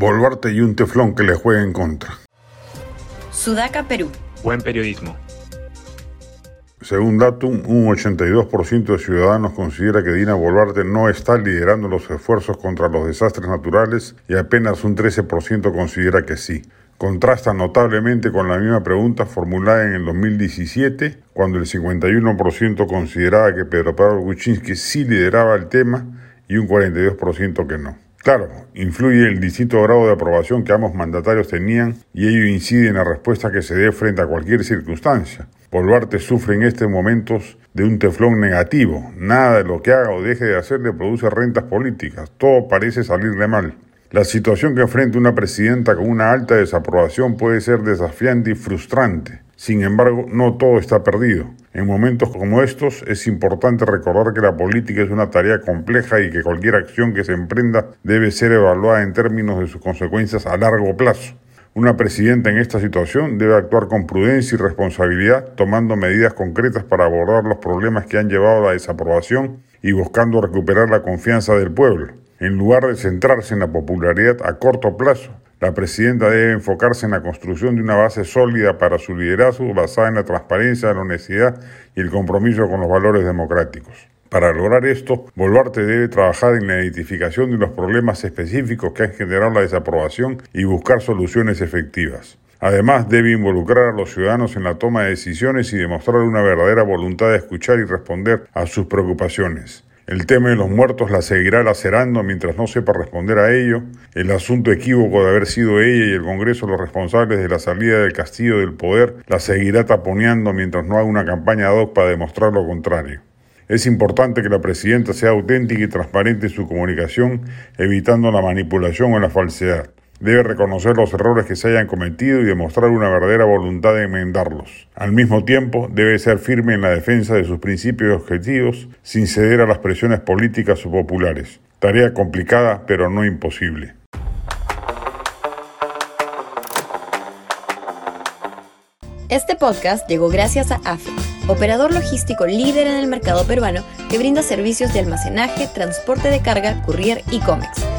Boluarte y un teflón que le juegue en contra. Sudaca, Perú. Buen periodismo. Según Datum, un 82% de ciudadanos considera que Dina Boluarte no está liderando los esfuerzos contra los desastres naturales y apenas un 13% considera que sí. Contrasta notablemente con la misma pregunta formulada en el 2017, cuando el 51% consideraba que Pedro Pablo Kuczynski sí lideraba el tema y un 42% que no. Claro, influye el distinto grado de aprobación que ambos mandatarios tenían y ello incide en la respuesta que se dé frente a cualquier circunstancia. Boluarte sufre en estos momentos de un teflón negativo. Nada de lo que haga o deje de hacer le produce rentas políticas. Todo parece salirle mal. La situación que enfrenta una presidenta con una alta desaprobación puede ser desafiante y frustrante. Sin embargo, no todo está perdido. En momentos como estos es importante recordar que la política es una tarea compleja y que cualquier acción que se emprenda debe ser evaluada en términos de sus consecuencias a largo plazo. Una presidenta en esta situación debe actuar con prudencia y responsabilidad, tomando medidas concretas para abordar los problemas que han llevado a la desaprobación y buscando recuperar la confianza del pueblo. En lugar de centrarse en la popularidad a corto plazo, la presidenta debe enfocarse en la construcción de una base sólida para su liderazgo basada en la transparencia, la honestidad y el compromiso con los valores democráticos. Para lograr esto, Boluarte debe trabajar en la identificación de los problemas específicos que han generado la desaprobación y buscar soluciones efectivas. Además, debe involucrar a los ciudadanos en la toma de decisiones y demostrar una verdadera voluntad de escuchar y responder a sus preocupaciones. El tema de los muertos la seguirá lacerando mientras no sepa responder a ello. El asunto equívoco de haber sido ella y el Congreso los responsables de la salida del castillo del poder la seguirá taponeando mientras no haga una campaña ad hoc para demostrar lo contrario. Es importante que la presidenta sea auténtica y transparente en su comunicación, evitando la manipulación o la falsedad. Debe reconocer los errores que se hayan cometido y demostrar una verdadera voluntad de enmendarlos. Al mismo tiempo, debe ser firme en la defensa de sus principios y objetivos, sin ceder a las presiones políticas o populares. Tarea complicada, pero no imposible. Este podcast llegó gracias a AFE, operador logístico líder en el mercado peruano que brinda servicios de almacenaje, transporte de carga, courier y cómics.